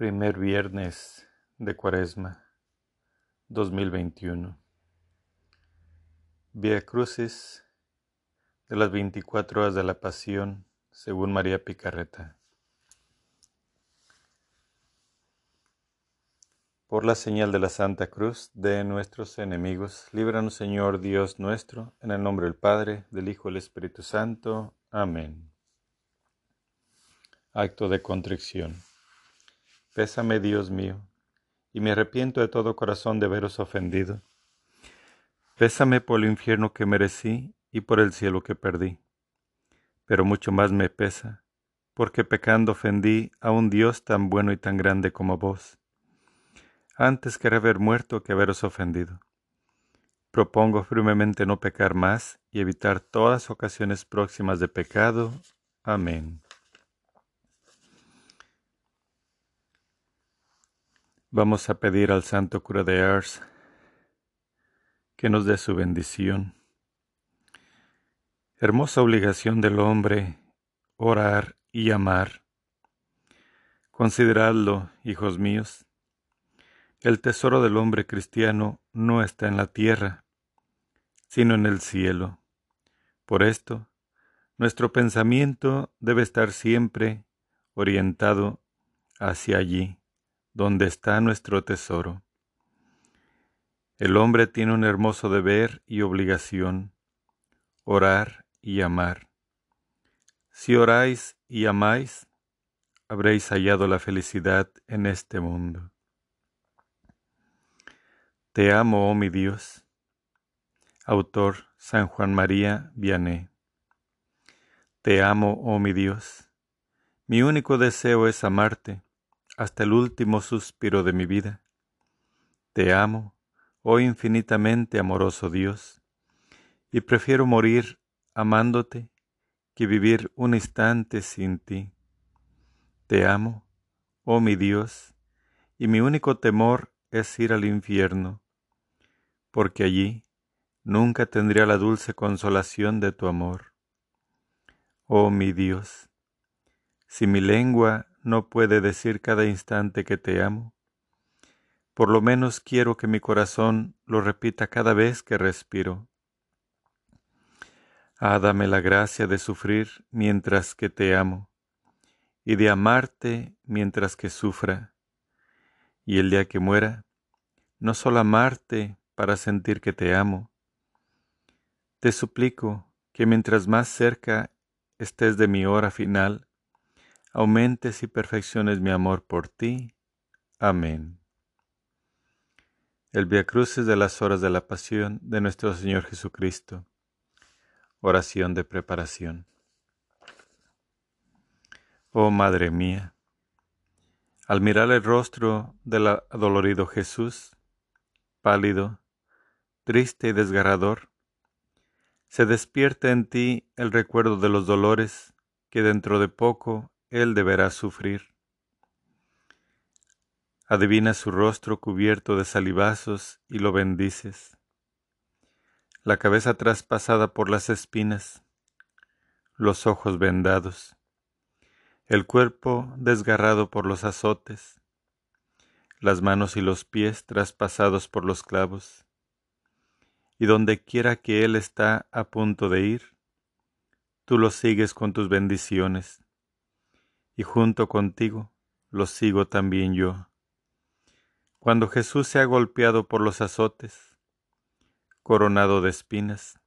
Primer viernes de Cuaresma 2021. Vía Crucis de las 24 horas de la Pasión según María Picarreta. Por la señal de la Santa Cruz de nuestros enemigos, líbranos Señor Dios nuestro, en el nombre del Padre, del Hijo y del Espíritu Santo. Amén. Acto de contrición. Pésame, Dios mío, y me arrepiento de todo corazón de haberos ofendido. Pésame por el infierno que merecí y por el cielo que perdí. Pero mucho más me pesa, porque pecando ofendí a un Dios tan bueno y tan grande como vos. Antes quería haber muerto que haberos ofendido. Propongo firmemente no pecar más y evitar todas ocasiones próximas de pecado. Amén. Vamos a pedir al Santo Cura de Ars que nos dé su bendición. Hermosa obligación del hombre, orar y amar. Consideradlo, hijos míos. El tesoro del hombre cristiano no está en la tierra, sino en el cielo. Por esto, nuestro pensamiento debe estar siempre orientado hacia allí donde está nuestro tesoro. El hombre tiene un hermoso deber y obligación, orar y amar. Si oráis y amáis, habréis hallado la felicidad en este mundo. Te amo, oh mi Dios. Autor San Juan María Vianney. Te amo, oh mi Dios. Mi único deseo es amarte hasta el último suspiro de mi vida. Te amo, oh infinitamente amoroso Dios, y prefiero morir amándote que vivir un instante sin ti. Te amo, oh mi Dios, y mi único temor es ir al infierno, porque allí nunca tendría la dulce consolación de tu amor. Oh mi Dios, si mi lengua no puede decir cada instante que te amo. Por lo menos quiero que mi corazón lo repita cada vez que respiro. Ah, dame la gracia de sufrir mientras que te amo, y de amarte mientras que sufra. Y el día que muera, no solo amarte para sentir que te amo, te suplico que mientras más cerca estés de mi hora final, aumentes y perfecciones mi amor por ti. Amén. El Via Crucis de las horas de la pasión de nuestro Señor Jesucristo. Oración de preparación. Oh Madre mía, al mirar el rostro del adolorido Jesús, pálido, triste y desgarrador, se despierta en ti el recuerdo de los dolores que dentro de poco él deberá sufrir. Adivina su rostro cubierto de salivazos y lo bendices. La cabeza traspasada por las espinas, los ojos vendados, el cuerpo desgarrado por los azotes, las manos y los pies traspasados por los clavos. Y donde quiera que Él está a punto de ir, tú lo sigues con tus bendiciones y junto contigo lo sigo también yo. Cuando Jesús se ha golpeado por los azotes, coronado de espinas,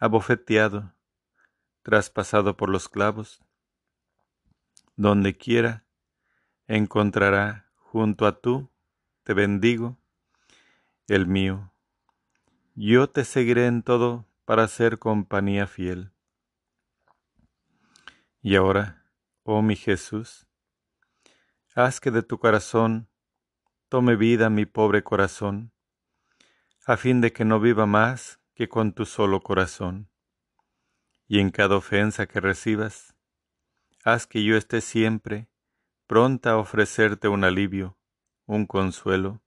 abofeteado, traspasado por los clavos, donde quiera encontrará junto a tú, te bendigo, el mío. Yo te seguiré en todo para ser compañía fiel. Y ahora, oh mi Jesús, haz que de tu corazón tome vida mi pobre corazón, a fin de que no viva más que con tu solo corazón. Y en cada ofensa que recibas, haz que yo esté siempre pronta a ofrecerte un alivio, un consuelo,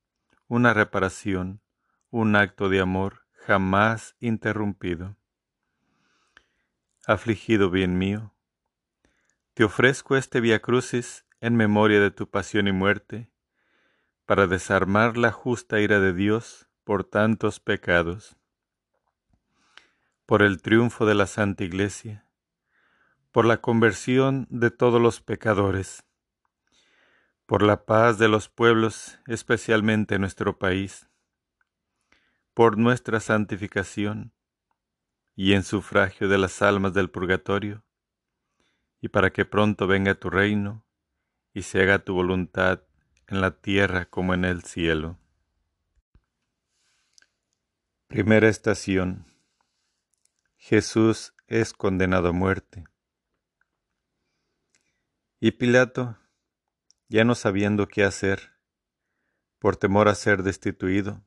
una reparación, un acto de amor jamás interrumpido. Afligido bien mío, te ofrezco este Via Crucis en memoria de tu pasión y muerte, para desarmar la justa ira de Dios por tantos pecados. Por el triunfo de la Santa Iglesia, por la conversión de todos los pecadores, por la paz de los pueblos, especialmente nuestro país, por nuestra santificación y en sufragio de las almas del purgatorio, y para que pronto venga tu reino y se haga tu voluntad en la tierra como en el cielo. Primera estación. Jesús es condenado a muerte. Y Pilato, ya no sabiendo qué hacer, por temor a ser destituido,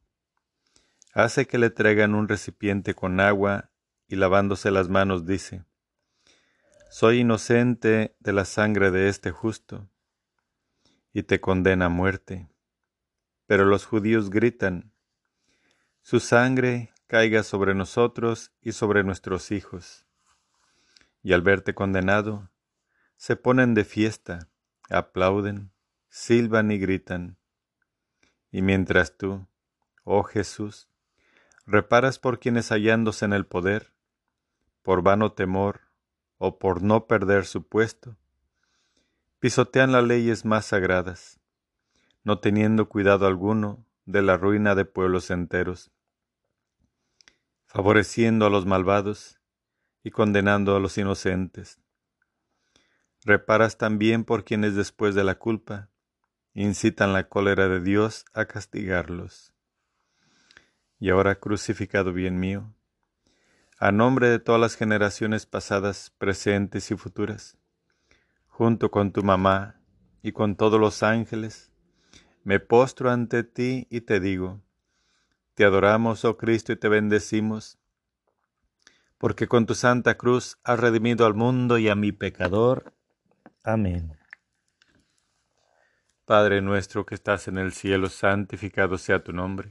hace que le traigan un recipiente con agua y lavándose las manos dice, Soy inocente de la sangre de este justo, y te condena a muerte. Pero los judíos gritan, Su sangre caiga sobre nosotros y sobre nuestros hijos. Y al verte condenado, se ponen de fiesta, aplauden, silban y gritan. Y mientras tú, oh Jesús, reparas por quienes hallándose en el poder, por vano temor o por no perder su puesto, pisotean las leyes más sagradas, no teniendo cuidado alguno de la ruina de pueblos enteros, favoreciendo a los malvados y condenando a los inocentes. Reparas también por quienes después de la culpa incitan la cólera de Dios a castigarlos. Y ahora crucificado bien mío, a nombre de todas las generaciones pasadas, presentes y futuras, junto con tu mamá y con todos los ángeles, me postro ante ti y te digo, te adoramos, oh Cristo, y te bendecimos, porque con tu santa cruz has redimido al mundo y a mi pecador. Amén. Padre nuestro que estás en el cielo, santificado sea tu nombre.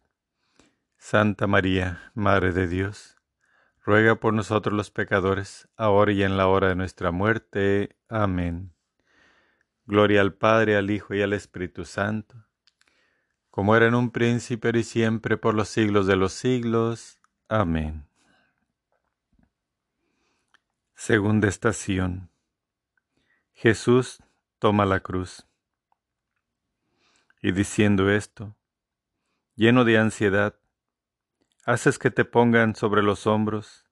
Santa María, Madre de Dios, ruega por nosotros los pecadores, ahora y en la hora de nuestra muerte. Amén. Gloria al Padre, al Hijo y al Espíritu Santo, como era en un príncipe y siempre por los siglos de los siglos. Amén. Segunda estación. Jesús toma la cruz y diciendo esto, lleno de ansiedad, haces que te pongan sobre los hombros,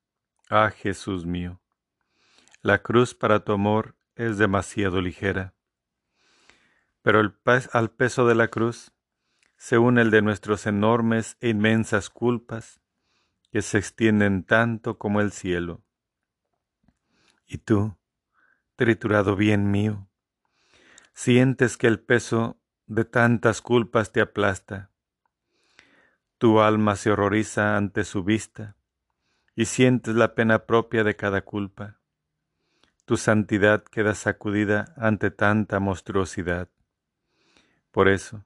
ah Jesús mío. La cruz para tu amor es demasiado ligera, pero al peso de la cruz se une el de nuestras enormes e inmensas culpas que se extienden tanto como el cielo. Y tú, triturado bien mío, sientes que el peso de tantas culpas te aplasta. Tu alma se horroriza ante su vista y sientes la pena propia de cada culpa. Tu santidad queda sacudida ante tanta monstruosidad. Por eso,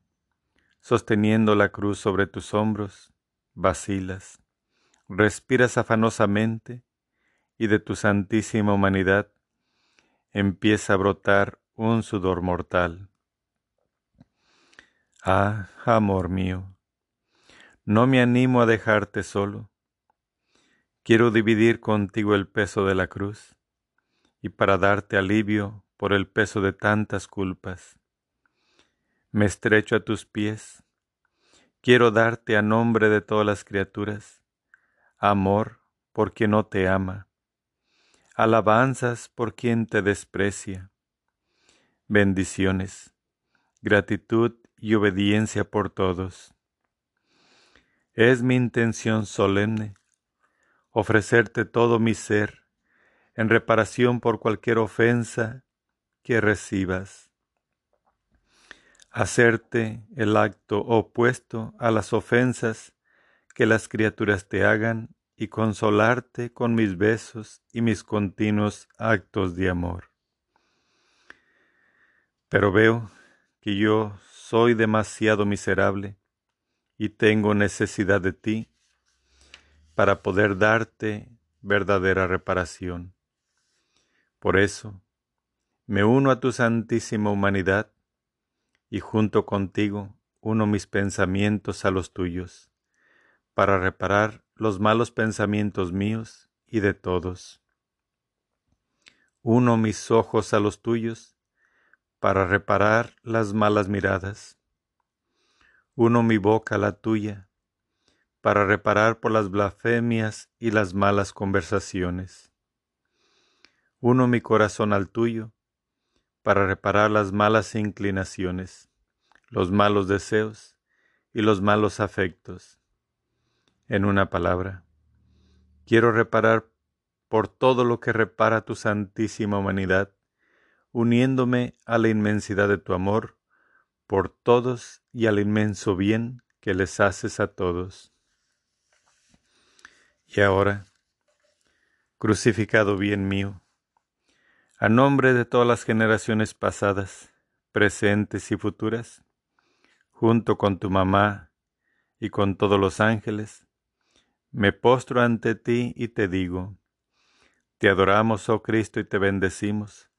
sosteniendo la cruz sobre tus hombros, vacilas, respiras afanosamente y de tu santísima humanidad empieza a brotar un sudor mortal. Ah, amor mío, no me animo a dejarte solo. Quiero dividir contigo el peso de la cruz y para darte alivio por el peso de tantas culpas. Me estrecho a tus pies. Quiero darte a nombre de todas las criaturas amor por quien no te ama, alabanzas por quien te desprecia, bendiciones, gratitud y obediencia por todos. Es mi intención solemne ofrecerte todo mi ser en reparación por cualquier ofensa que recibas. Hacerte el acto opuesto a las ofensas que las criaturas te hagan y consolarte con mis besos y mis continuos actos de amor. Pero veo que yo soy demasiado miserable y tengo necesidad de ti para poder darte verdadera reparación. Por eso, me uno a tu santísima humanidad y junto contigo uno mis pensamientos a los tuyos, para reparar los malos pensamientos míos y de todos. Uno mis ojos a los tuyos, para reparar las malas miradas. Uno mi boca a la tuya, para reparar por las blasfemias y las malas conversaciones. Uno mi corazón al tuyo, para reparar las malas inclinaciones, los malos deseos y los malos afectos. En una palabra, quiero reparar por todo lo que repara tu santísima humanidad, uniéndome a la inmensidad de tu amor por todos y al inmenso bien que les haces a todos. Y ahora, crucificado bien mío, a nombre de todas las generaciones pasadas, presentes y futuras, junto con tu mamá y con todos los ángeles, me postro ante ti y te digo, te adoramos, oh Cristo, y te bendecimos,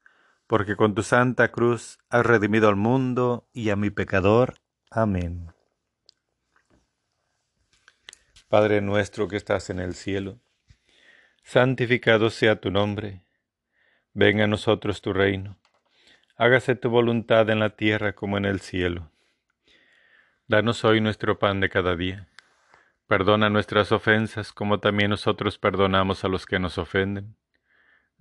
porque con tu santa cruz has redimido al mundo y a mi pecador. Amén. Padre nuestro que estás en el cielo, santificado sea tu nombre Venga a nosotros tu reino. Hágase tu voluntad en la tierra como en el cielo. Danos hoy nuestro pan de cada día. Perdona nuestras ofensas como también nosotros perdonamos a los que nos ofenden.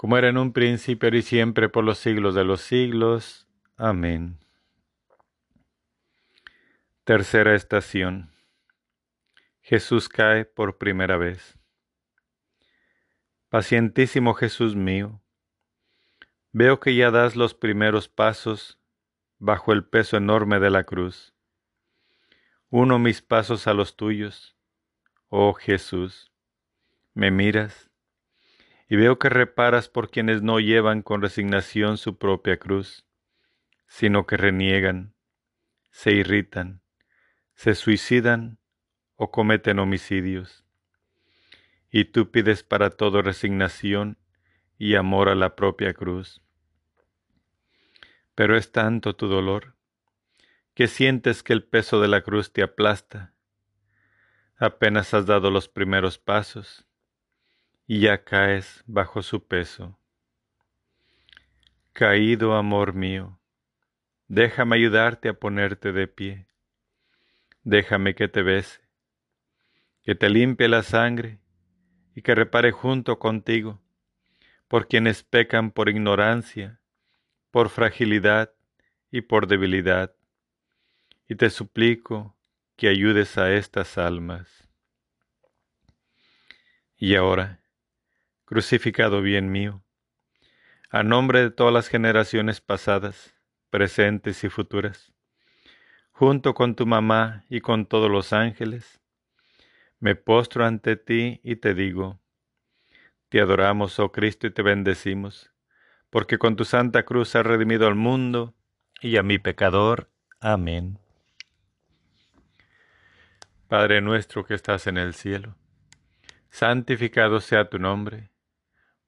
como era en un principio, y siempre, por los siglos de los siglos. Amén. Tercera estación. Jesús cae por primera vez. Pacientísimo Jesús mío, veo que ya das los primeros pasos bajo el peso enorme de la cruz. Uno mis pasos a los tuyos, oh Jesús, me miras y veo que reparas por quienes no llevan con resignación su propia cruz, sino que reniegan, se irritan, se suicidan o cometen homicidios y tú pides para todo resignación y amor a la propia cruz. Pero es tanto tu dolor que sientes que el peso de la cruz te aplasta. Apenas has dado los primeros pasos y ya caes bajo su peso. Caído amor mío, déjame ayudarte a ponerte de pie. Déjame que te bese, que te limpie la sangre y que repare junto contigo por quienes pecan por ignorancia, por fragilidad y por debilidad. Y te suplico que ayudes a estas almas. Y ahora, crucificado bien mío, a nombre de todas las generaciones pasadas, presentes y futuras, junto con tu mamá y con todos los ángeles, me postro ante ti y te digo, te adoramos, oh Cristo, y te bendecimos, porque con tu santa cruz has redimido al mundo y a mi pecador. Amén. Padre nuestro que estás en el cielo, santificado sea tu nombre,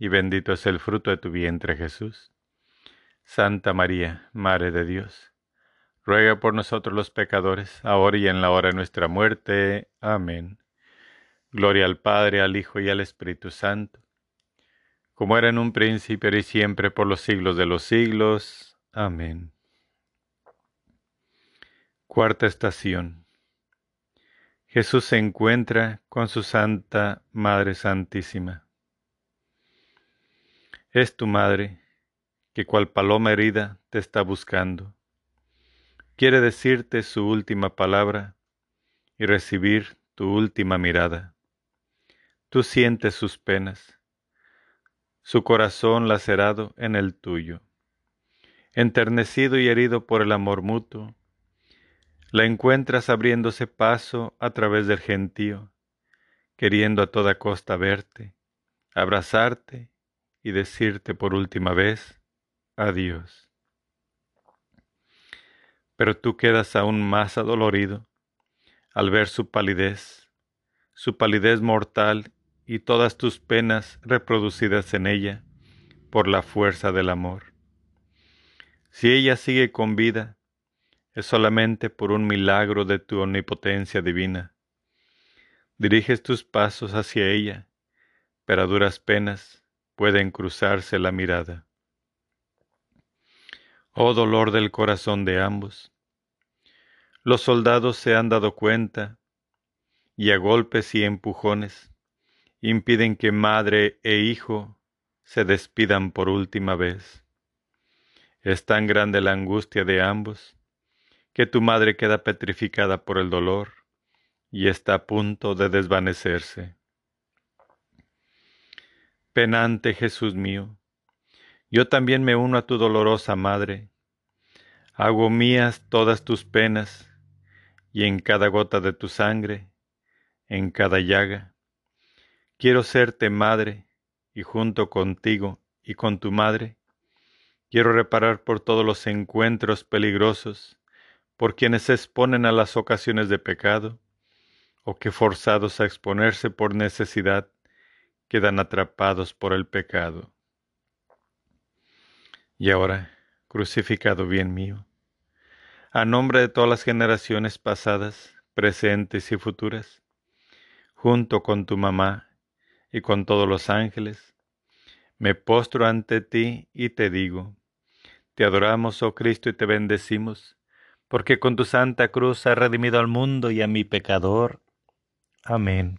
y bendito es el fruto de tu vientre Jesús. Santa María, Madre de Dios, ruega por nosotros los pecadores, ahora y en la hora de nuestra muerte. Amén. Gloria al Padre, al Hijo y al Espíritu Santo, como era en un principio y siempre por los siglos de los siglos. Amén. Cuarta estación. Jesús se encuentra con su Santa Madre Santísima. Es tu Madre, que cual paloma herida te está buscando. Quiere decirte su última palabra y recibir tu última mirada. Tú sientes sus penas, su corazón lacerado en el tuyo. Enternecido y herido por el amor mutuo, la encuentras abriéndose paso a través del gentío, queriendo a toda costa verte, abrazarte y decirte por última vez adiós. Pero tú quedas aún más adolorido al ver su palidez, su palidez mortal y todas tus penas reproducidas en ella por la fuerza del amor. Si ella sigue con vida, es solamente por un milagro de tu omnipotencia divina. Diriges tus pasos hacia ella, pero duras penas pueden cruzarse la mirada. Oh dolor del corazón de ambos. Los soldados se han dado cuenta y a golpes y empujones impiden que madre e hijo se despidan por última vez. Es tan grande la angustia de ambos que tu madre queda petrificada por el dolor y está a punto de desvanecerse. Penante Jesús mío, yo también me uno a tu dolorosa madre, hago mías todas tus penas, y en cada gota de tu sangre, en cada llaga, quiero serte madre, y junto contigo y con tu madre, quiero reparar por todos los encuentros peligrosos por quienes se exponen a las ocasiones de pecado, o que forzados a exponerse por necesidad, quedan atrapados por el pecado. Y ahora, crucificado bien mío, a nombre de todas las generaciones pasadas, presentes y futuras, junto con tu mamá y con todos los ángeles, me postro ante ti y te digo, te adoramos, oh Cristo, y te bendecimos, porque con tu santa cruz has redimido al mundo y a mi pecador. Amén.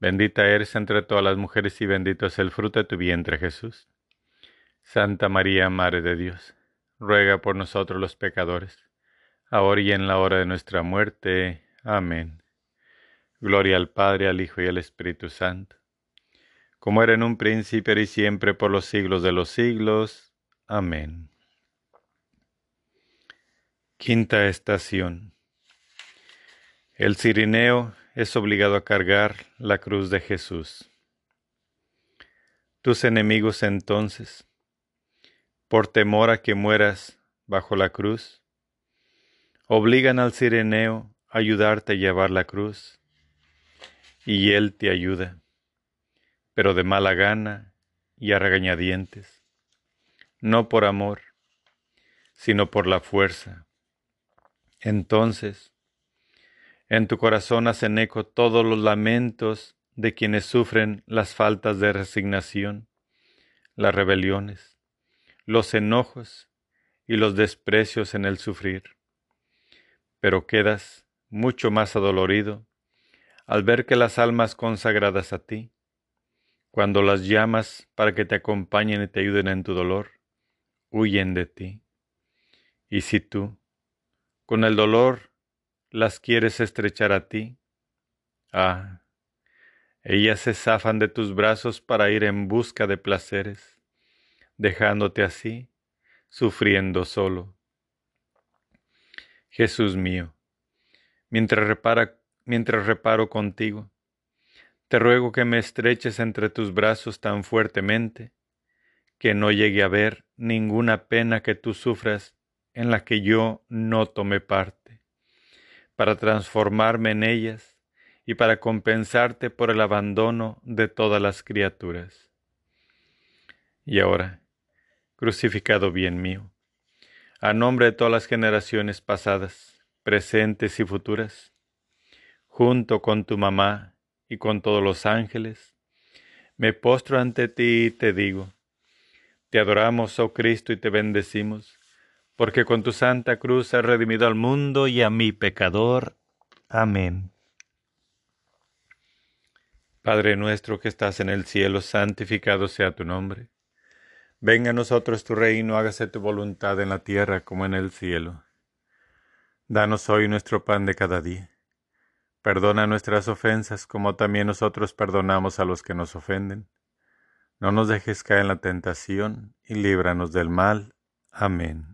Bendita eres entre todas las mujeres y bendito es el fruto de tu vientre Jesús. Santa María, Madre de Dios, ruega por nosotros los pecadores, ahora y en la hora de nuestra muerte. Amén. Gloria al Padre, al Hijo y al Espíritu Santo, como era en un príncipe y siempre por los siglos de los siglos. Amén. Quinta estación. El cirineo es obligado a cargar la cruz de Jesús. Tus enemigos entonces, por temor a que mueras bajo la cruz, obligan al cirineo a ayudarte a llevar la cruz, y él te ayuda, pero de mala gana y a regañadientes, no por amor, sino por la fuerza. Entonces, en tu corazón hacen eco todos los lamentos de quienes sufren las faltas de resignación, las rebeliones, los enojos y los desprecios en el sufrir. Pero quedas mucho más adolorido al ver que las almas consagradas a ti, cuando las llamas para que te acompañen y te ayuden en tu dolor, huyen de ti. Y si tú, con el dolor las quieres estrechar a ti. Ah, ellas se zafan de tus brazos para ir en busca de placeres, dejándote así, sufriendo solo. Jesús mío, mientras, repara, mientras reparo contigo, te ruego que me estreches entre tus brazos tan fuertemente que no llegue a ver ninguna pena que tú sufras en la que yo no tome parte, para transformarme en ellas y para compensarte por el abandono de todas las criaturas. Y ahora, crucificado bien mío, a nombre de todas las generaciones pasadas, presentes y futuras, junto con tu mamá y con todos los ángeles, me postro ante ti y te digo, te adoramos, oh Cristo, y te bendecimos, porque con tu santa cruz has redimido al mundo y a mi pecador. Amén. Padre nuestro que estás en el cielo, santificado sea tu nombre. Venga a nosotros tu reino, hágase tu voluntad en la tierra como en el cielo. Danos hoy nuestro pan de cada día. Perdona nuestras ofensas como también nosotros perdonamos a los que nos ofenden. No nos dejes caer en la tentación y líbranos del mal. Amén.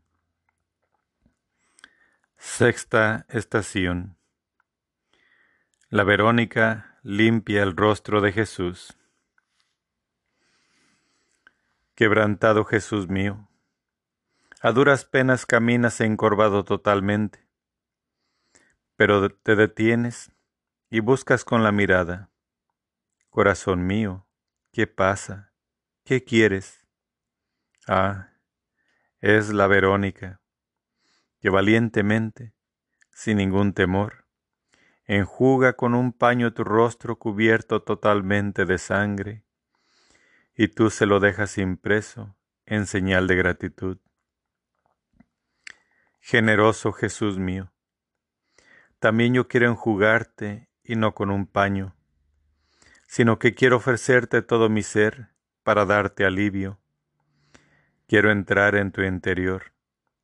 Sexta estación. La Verónica limpia el rostro de Jesús. Quebrantado Jesús mío, a duras penas caminas encorvado totalmente, pero te detienes y buscas con la mirada. Corazón mío, ¿qué pasa? ¿Qué quieres? Ah, es la Verónica, que valientemente, sin ningún temor, enjuga con un paño tu rostro cubierto totalmente de sangre y tú se lo dejas impreso en señal de gratitud. Generoso Jesús mío, también yo quiero enjugarte y no con un paño, sino que quiero ofrecerte todo mi ser para darte alivio. Quiero entrar en tu interior,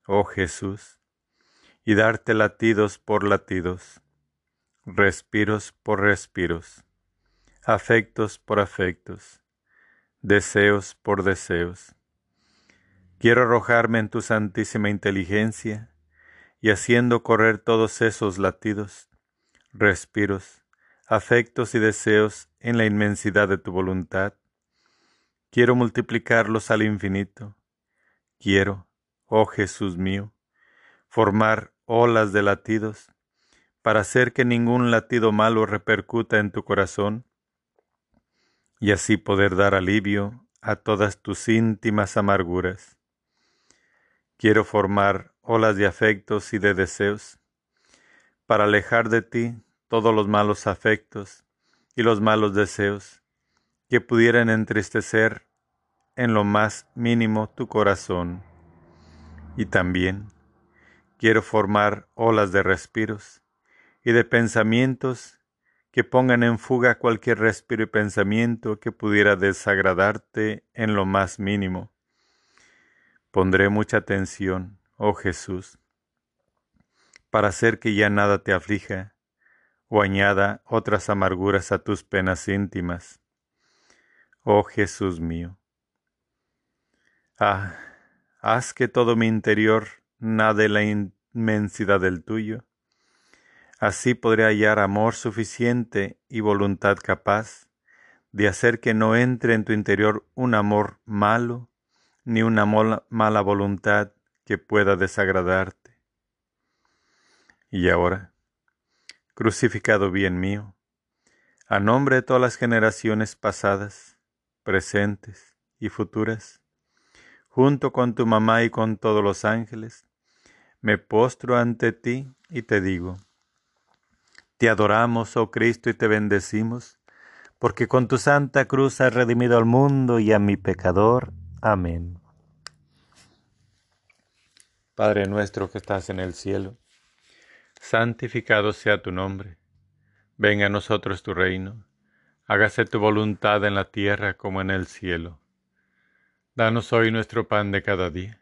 oh Jesús, y darte latidos por latidos, respiros por respiros, afectos por afectos deseos por deseos. Quiero arrojarme en tu santísima inteligencia y haciendo correr todos esos latidos, respiros, afectos y deseos en la inmensidad de tu voluntad. Quiero multiplicarlos al infinito. Quiero, oh Jesús mío, formar olas de latidos para hacer que ningún latido malo repercuta en tu corazón y así poder dar alivio a todas tus íntimas amarguras. Quiero formar olas de afectos y de deseos para alejar de ti todos los malos afectos y los malos deseos que pudieran entristecer en lo más mínimo tu corazón. Y también quiero formar olas de respiros y de pensamientos que pongan en fuga cualquier respiro y pensamiento que pudiera desagradarte en lo más mínimo. Pondré mucha atención, oh Jesús, para hacer que ya nada te aflija o añada otras amarguras a tus penas íntimas. Oh Jesús mío. Ah, haz que todo mi interior nade la inmensidad del tuyo Así podré hallar amor suficiente y voluntad capaz de hacer que no entre en tu interior un amor malo ni una mala voluntad que pueda desagradarte. Y ahora, crucificado bien mío, a nombre de todas las generaciones pasadas, presentes y futuras, junto con tu mamá y con todos los ángeles, me postro ante ti y te digo, te adoramos, oh Cristo, y te bendecimos, porque con tu santa cruz has redimido al mundo y a mi pecador. Amén. Padre nuestro que estás en el cielo, santificado sea tu nombre, venga a nosotros tu reino, hágase tu voluntad en la tierra como en el cielo. Danos hoy nuestro pan de cada día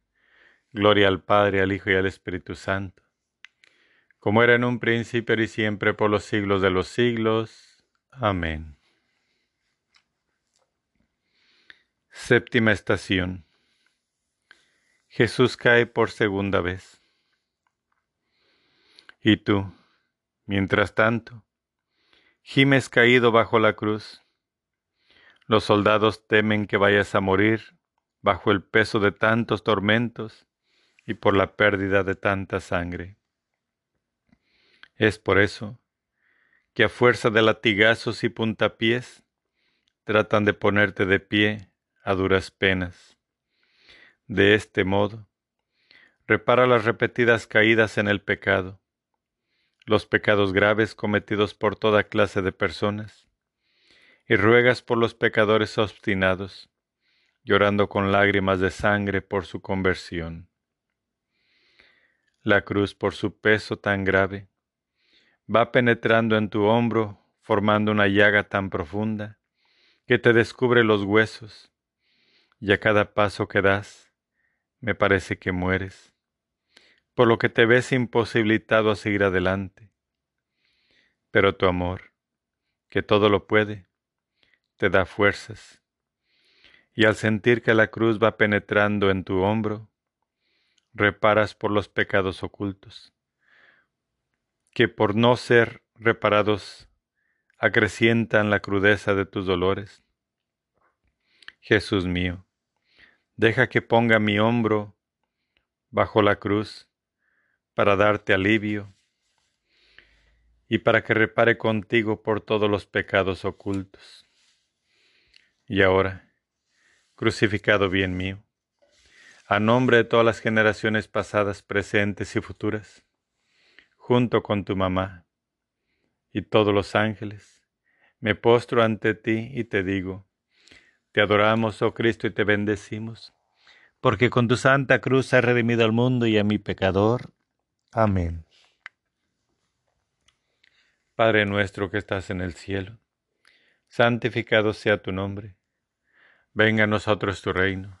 Gloria al Padre, al Hijo y al Espíritu Santo, como era en un principio y siempre por los siglos de los siglos. Amén. Séptima estación. Jesús cae por segunda vez. Y tú, mientras tanto, gimes caído bajo la cruz. Los soldados temen que vayas a morir bajo el peso de tantos tormentos y por la pérdida de tanta sangre. Es por eso que a fuerza de latigazos y puntapiés tratan de ponerte de pie a duras penas. De este modo, repara las repetidas caídas en el pecado, los pecados graves cometidos por toda clase de personas, y ruegas por los pecadores obstinados, llorando con lágrimas de sangre por su conversión. La cruz, por su peso tan grave, va penetrando en tu hombro, formando una llaga tan profunda que te descubre los huesos, y a cada paso que das, me parece que mueres, por lo que te ves imposibilitado a seguir adelante. Pero tu amor, que todo lo puede, te da fuerzas, y al sentir que la cruz va penetrando en tu hombro, reparas por los pecados ocultos, que por no ser reparados acrecientan la crudeza de tus dolores. Jesús mío, deja que ponga mi hombro bajo la cruz para darte alivio y para que repare contigo por todos los pecados ocultos. Y ahora, crucificado bien mío, a nombre de todas las generaciones pasadas, presentes y futuras, junto con tu mamá y todos los ángeles, me postro ante ti y te digo, te adoramos, oh Cristo, y te bendecimos, porque con tu santa cruz has redimido al mundo y a mi pecador. Amén. Padre nuestro que estás en el cielo, santificado sea tu nombre, venga a nosotros tu reino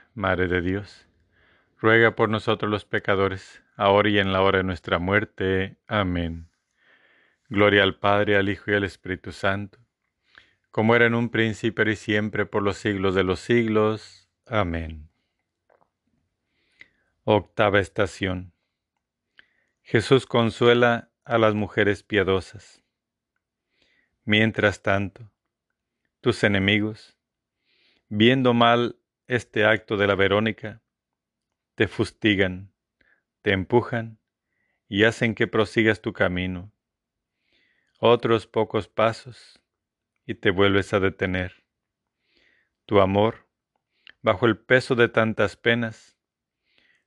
Madre de Dios, ruega por nosotros los pecadores, ahora y en la hora de nuestra muerte. Amén. Gloria al Padre, al Hijo y al Espíritu Santo, como era en un príncipe y siempre por los siglos de los siglos. Amén. Octava estación. Jesús consuela a las mujeres piadosas. Mientras tanto, tus enemigos, viendo mal este acto de la Verónica, te fustigan, te empujan y hacen que prosigas tu camino. Otros pocos pasos y te vuelves a detener. Tu amor, bajo el peso de tantas penas,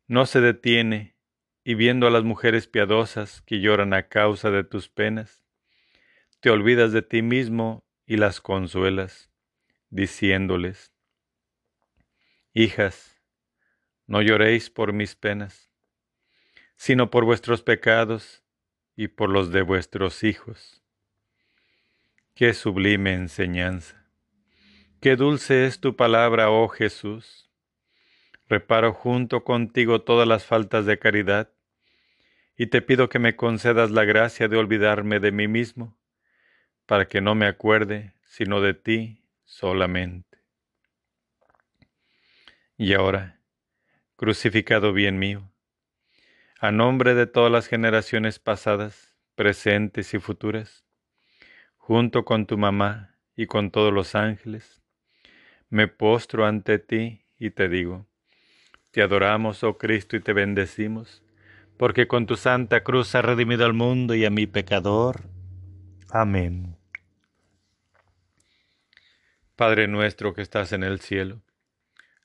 no se detiene y viendo a las mujeres piadosas que lloran a causa de tus penas, te olvidas de ti mismo y las consuelas, diciéndoles, Hijas, no lloréis por mis penas, sino por vuestros pecados y por los de vuestros hijos. Qué sublime enseñanza. Qué dulce es tu palabra, oh Jesús. Reparo junto contigo todas las faltas de caridad y te pido que me concedas la gracia de olvidarme de mí mismo, para que no me acuerde sino de ti solamente. Y ahora, crucificado bien mío, a nombre de todas las generaciones pasadas, presentes y futuras, junto con tu mamá y con todos los ángeles, me postro ante ti y te digo, te adoramos, oh Cristo, y te bendecimos, porque con tu santa cruz has redimido al mundo y a mi pecador. Amén. Padre nuestro que estás en el cielo,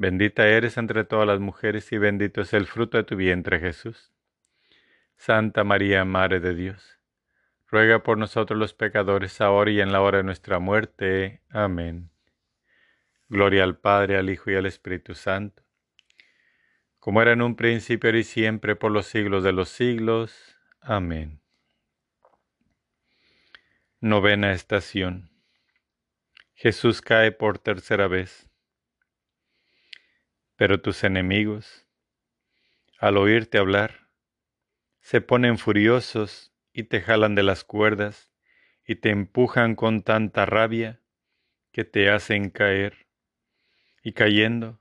Bendita eres entre todas las mujeres y bendito es el fruto de tu vientre Jesús. Santa María, Madre de Dios, ruega por nosotros los pecadores, ahora y en la hora de nuestra muerte. Amén. Gloria al Padre, al Hijo y al Espíritu Santo, como era en un principio, y siempre, por los siglos de los siglos. Amén. Novena estación. Jesús cae por tercera vez. Pero tus enemigos, al oírte hablar, se ponen furiosos y te jalan de las cuerdas y te empujan con tanta rabia que te hacen caer y cayendo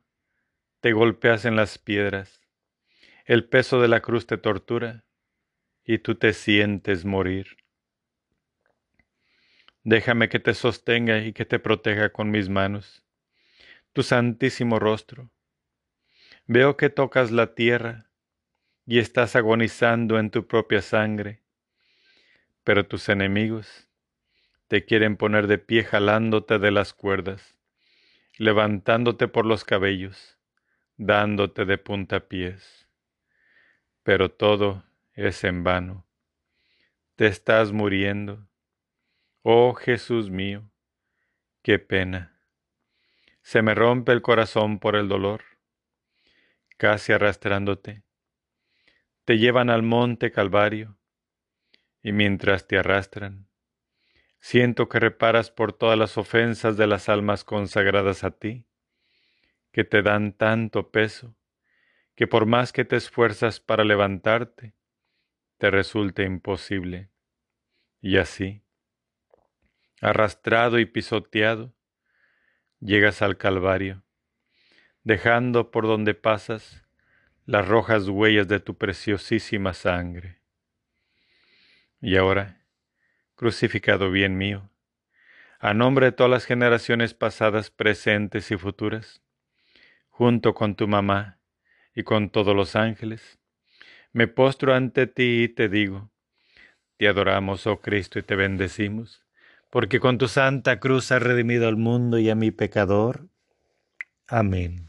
te golpeas en las piedras. El peso de la cruz te tortura y tú te sientes morir. Déjame que te sostenga y que te proteja con mis manos, tu santísimo rostro. Veo que tocas la tierra y estás agonizando en tu propia sangre, pero tus enemigos te quieren poner de pie jalándote de las cuerdas, levantándote por los cabellos, dándote de puntapiés. Pero todo es en vano. Te estás muriendo. Oh Jesús mío, qué pena. Se me rompe el corazón por el dolor, casi arrastrándote te llevan al monte Calvario, y mientras te arrastran, siento que reparas por todas las ofensas de las almas consagradas a ti, que te dan tanto peso, que por más que te esfuerzas para levantarte, te resulta imposible. Y así, arrastrado y pisoteado, llegas al Calvario, dejando por donde pasas las rojas huellas de tu preciosísima sangre. Y ahora, crucificado bien mío, a nombre de todas las generaciones pasadas, presentes y futuras, junto con tu mamá y con todos los ángeles, me postro ante ti y te digo, te adoramos, oh Cristo, y te bendecimos, porque con tu santa cruz has redimido al mundo y a mi pecador. Amén.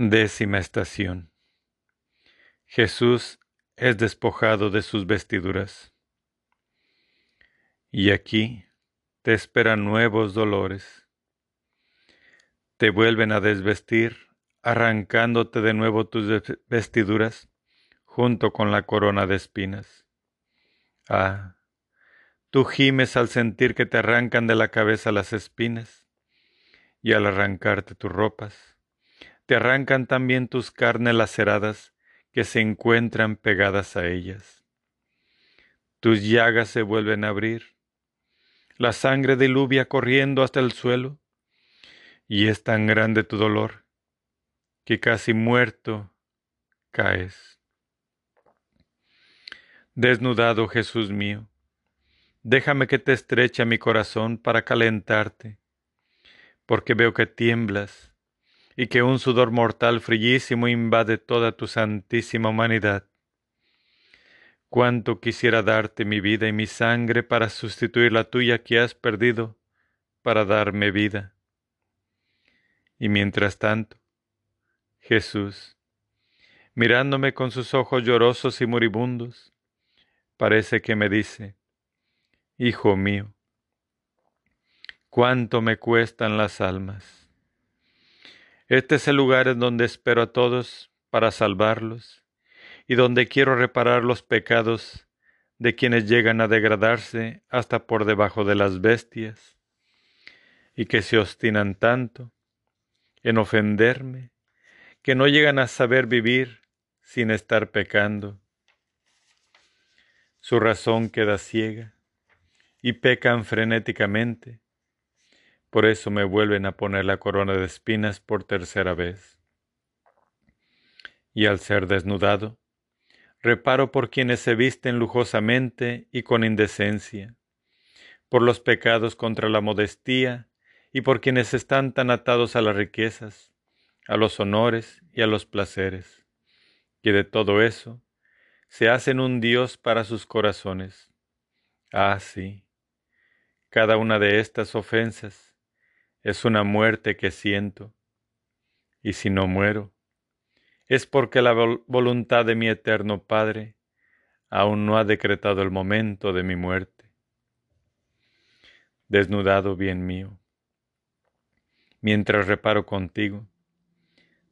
Décima estación. Jesús es despojado de sus vestiduras. Y aquí te esperan nuevos dolores. Te vuelven a desvestir, arrancándote de nuevo tus vestiduras junto con la corona de espinas. Ah, tú gimes al sentir que te arrancan de la cabeza las espinas y al arrancarte tus ropas. Te arrancan también tus carnes laceradas que se encuentran pegadas a ellas. Tus llagas se vuelven a abrir, la sangre diluvia corriendo hasta el suelo, y es tan grande tu dolor que casi muerto caes. Desnudado Jesús mío, déjame que te estreche mi corazón para calentarte, porque veo que tiemblas y que un sudor mortal frillísimo invade toda tu santísima humanidad. Cuánto quisiera darte mi vida y mi sangre para sustituir la tuya que has perdido, para darme vida. Y mientras tanto, Jesús, mirándome con sus ojos llorosos y moribundos, parece que me dice, Hijo mío, cuánto me cuestan las almas. Este es el lugar en donde espero a todos para salvarlos y donde quiero reparar los pecados de quienes llegan a degradarse hasta por debajo de las bestias y que se obstinan tanto en ofenderme que no llegan a saber vivir sin estar pecando. Su razón queda ciega y pecan frenéticamente por eso me vuelven a poner la corona de espinas por tercera vez. Y al ser desnudado, reparo por quienes se visten lujosamente y con indecencia, por los pecados contra la modestía y por quienes están tan atados a las riquezas, a los honores y a los placeres, que de todo eso se hacen un Dios para sus corazones. Ah, sí, cada una de estas ofensas es una muerte que siento, y si no muero, es porque la voluntad de mi eterno Padre aún no ha decretado el momento de mi muerte. Desnudado bien mío, mientras reparo contigo,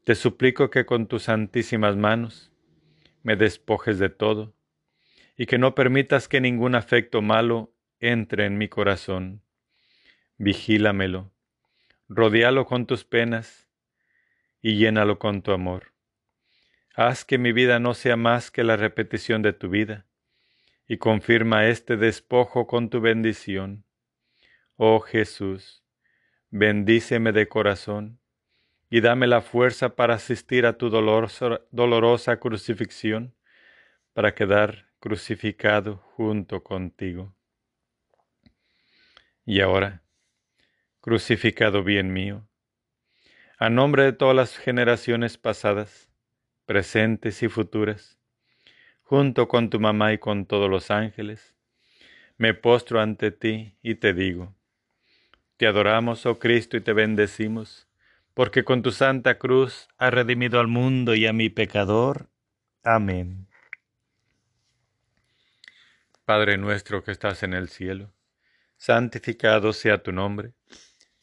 te suplico que con tus santísimas manos me despojes de todo y que no permitas que ningún afecto malo entre en mi corazón. Vigílamelo Rodéalo con tus penas y llénalo con tu amor. Haz que mi vida no sea más que la repetición de tu vida, y confirma este despojo con tu bendición. Oh Jesús, bendíceme de corazón, y dame la fuerza para asistir a tu dolorosa crucifixión, para quedar crucificado junto contigo. Y ahora, crucificado bien mío, a nombre de todas las generaciones pasadas, presentes y futuras, junto con tu mamá y con todos los ángeles, me postro ante ti y te digo, te adoramos, oh Cristo, y te bendecimos, porque con tu santa cruz has redimido al mundo y a mi pecador. Amén. Padre nuestro que estás en el cielo, santificado sea tu nombre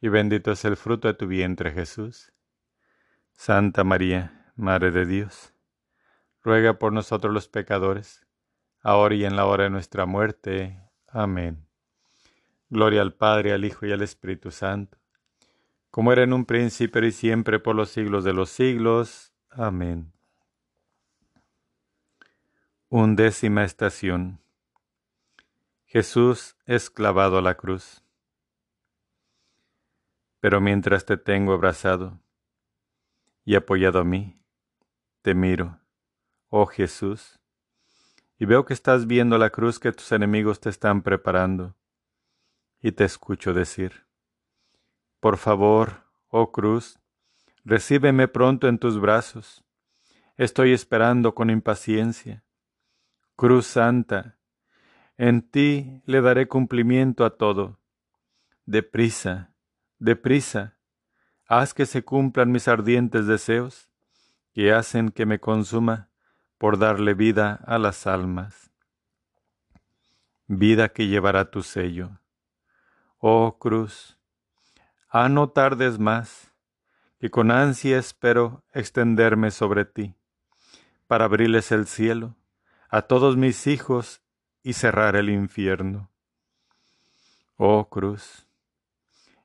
y bendito es el fruto de tu vientre Jesús. Santa María, Madre de Dios, ruega por nosotros los pecadores, ahora y en la hora de nuestra muerte. Amén. Gloria al Padre, al Hijo y al Espíritu Santo, como era en un principio y siempre por los siglos de los siglos. Amén. Undécima estación. Jesús es clavado a la cruz. Pero mientras te tengo abrazado y apoyado a mí, te miro, oh Jesús, y veo que estás viendo la cruz que tus enemigos te están preparando, y te escucho decir, Por favor, oh cruz, recíbeme pronto en tus brazos. Estoy esperando con impaciencia. Cruz Santa, en ti le daré cumplimiento a todo. Deprisa, deprisa, haz que se cumplan mis ardientes deseos, que hacen que me consuma por darle vida a las almas. Vida que llevará tu sello. Oh cruz, a no tardes más, que con ansia espero extenderme sobre ti, para abrirles el cielo a todos mis hijos y cerrar el infierno. Oh cruz,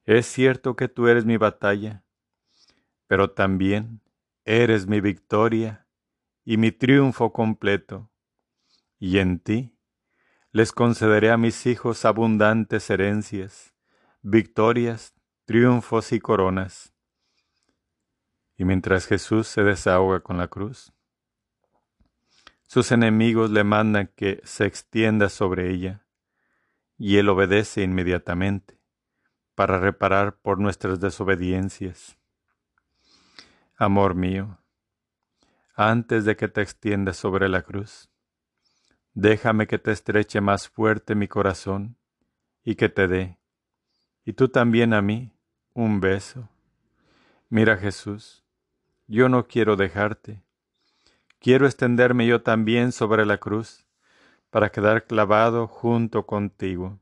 es cierto que tú eres mi batalla, pero también eres mi victoria y mi triunfo completo, y en ti les concederé a mis hijos abundantes herencias, victorias, triunfos y coronas. Y mientras Jesús se desahoga con la cruz, sus enemigos le mandan que se extienda sobre ella, y él obedece inmediatamente para reparar por nuestras desobediencias. Amor mío, antes de que te extiendas sobre la cruz, déjame que te estreche más fuerte mi corazón y que te dé, y tú también a mí, un beso. Mira Jesús, yo no quiero dejarte, Quiero extenderme yo también sobre la cruz para quedar clavado junto contigo.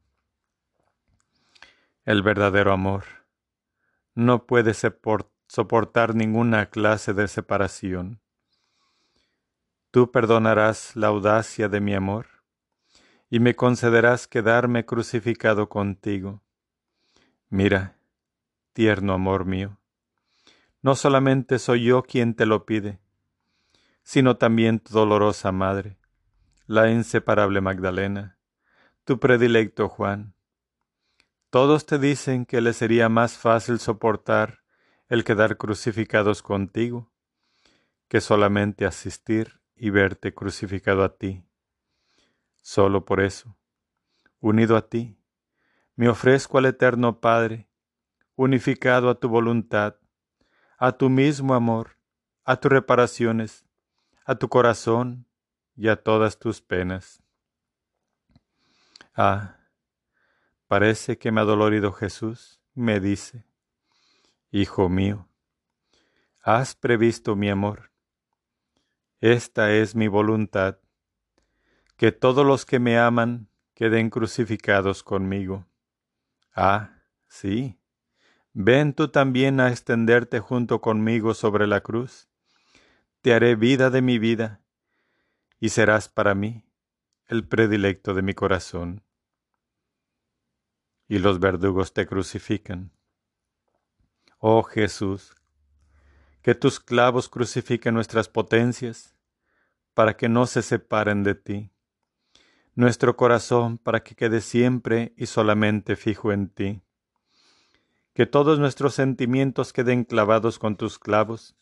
El verdadero amor no puede soportar ninguna clase de separación. Tú perdonarás la audacia de mi amor y me concederás quedarme crucificado contigo. Mira, tierno amor mío, no solamente soy yo quien te lo pide, sino también tu dolorosa madre, la inseparable Magdalena, tu predilecto Juan. Todos te dicen que le sería más fácil soportar el quedar crucificados contigo, que solamente asistir y verte crucificado a ti. Solo por eso, unido a ti, me ofrezco al Eterno Padre, unificado a tu voluntad, a tu mismo amor, a tus reparaciones, a tu corazón y a todas tus penas. Ah, parece que me ha dolorido Jesús, me dice, Hijo mío, has previsto mi amor. Esta es mi voluntad, que todos los que me aman queden crucificados conmigo. Ah, sí, ven tú también a extenderte junto conmigo sobre la cruz te haré vida de mi vida, y serás para mí el predilecto de mi corazón. Y los verdugos te crucifican. Oh Jesús, que tus clavos crucifiquen nuestras potencias, para que no se separen de ti, nuestro corazón para que quede siempre y solamente fijo en ti, que todos nuestros sentimientos queden clavados con tus clavos,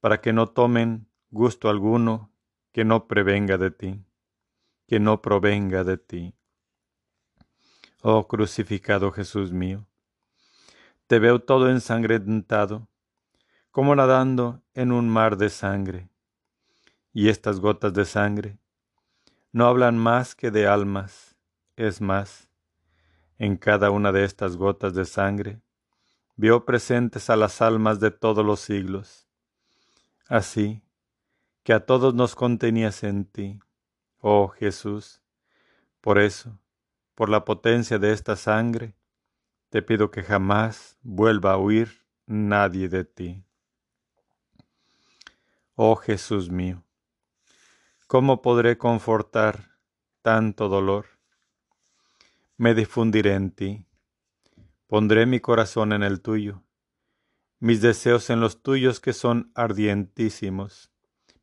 para que no tomen gusto alguno que no prevenga de ti, que no provenga de ti. Oh crucificado Jesús mío, te veo todo ensangrentado, como nadando en un mar de sangre, y estas gotas de sangre no hablan más que de almas, es más, en cada una de estas gotas de sangre vio presentes a las almas de todos los siglos, así que a todos nos contenías en ti, oh Jesús. Por eso, por la potencia de esta sangre, te pido que jamás vuelva a huir nadie de ti. Oh Jesús mío, ¿cómo podré confortar tanto dolor? Me difundiré en ti, pondré mi corazón en el tuyo mis deseos en los tuyos que son ardientísimos,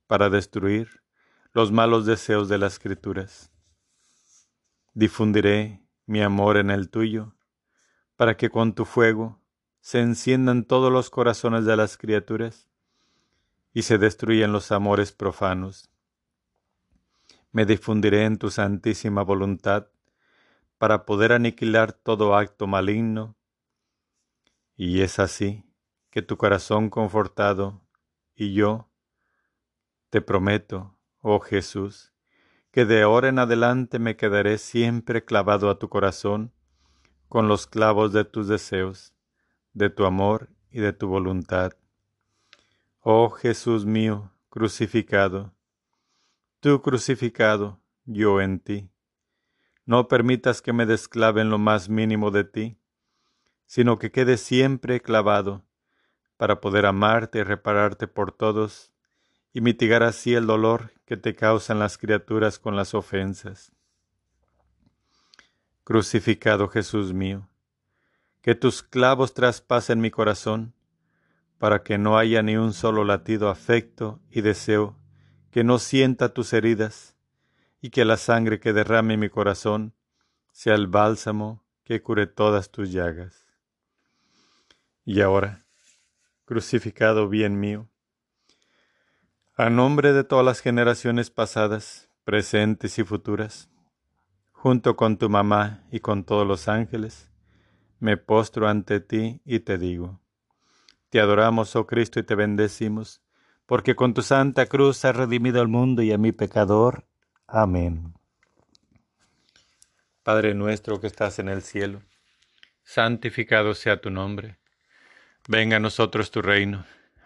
para destruir los malos deseos de las escrituras. Difundiré mi amor en el tuyo, para que con tu fuego se enciendan todos los corazones de las criaturas y se destruyan los amores profanos. Me difundiré en tu santísima voluntad, para poder aniquilar todo acto maligno. Y es así que tu corazón confortado y yo te prometo, oh Jesús, que de ahora en adelante me quedaré siempre clavado a tu corazón con los clavos de tus deseos, de tu amor y de tu voluntad. Oh Jesús mío, crucificado, tú crucificado, yo en ti. No permitas que me desclave en lo más mínimo de ti, sino que quede siempre clavado, para poder amarte y repararte por todos, y mitigar así el dolor que te causan las criaturas con las ofensas. Crucificado Jesús mío, que tus clavos traspasen mi corazón, para que no haya ni un solo latido afecto y deseo que no sienta tus heridas, y que la sangre que derrame mi corazón sea el bálsamo que cure todas tus llagas. Y ahora, crucificado bien mío, a nombre de todas las generaciones pasadas, presentes y futuras, junto con tu mamá y con todos los ángeles, me postro ante ti y te digo, te adoramos, oh Cristo, y te bendecimos, porque con tu santa cruz has redimido al mundo y a mi pecador. Amén. Padre nuestro que estás en el cielo, santificado sea tu nombre. Venga a nosotros tu reino,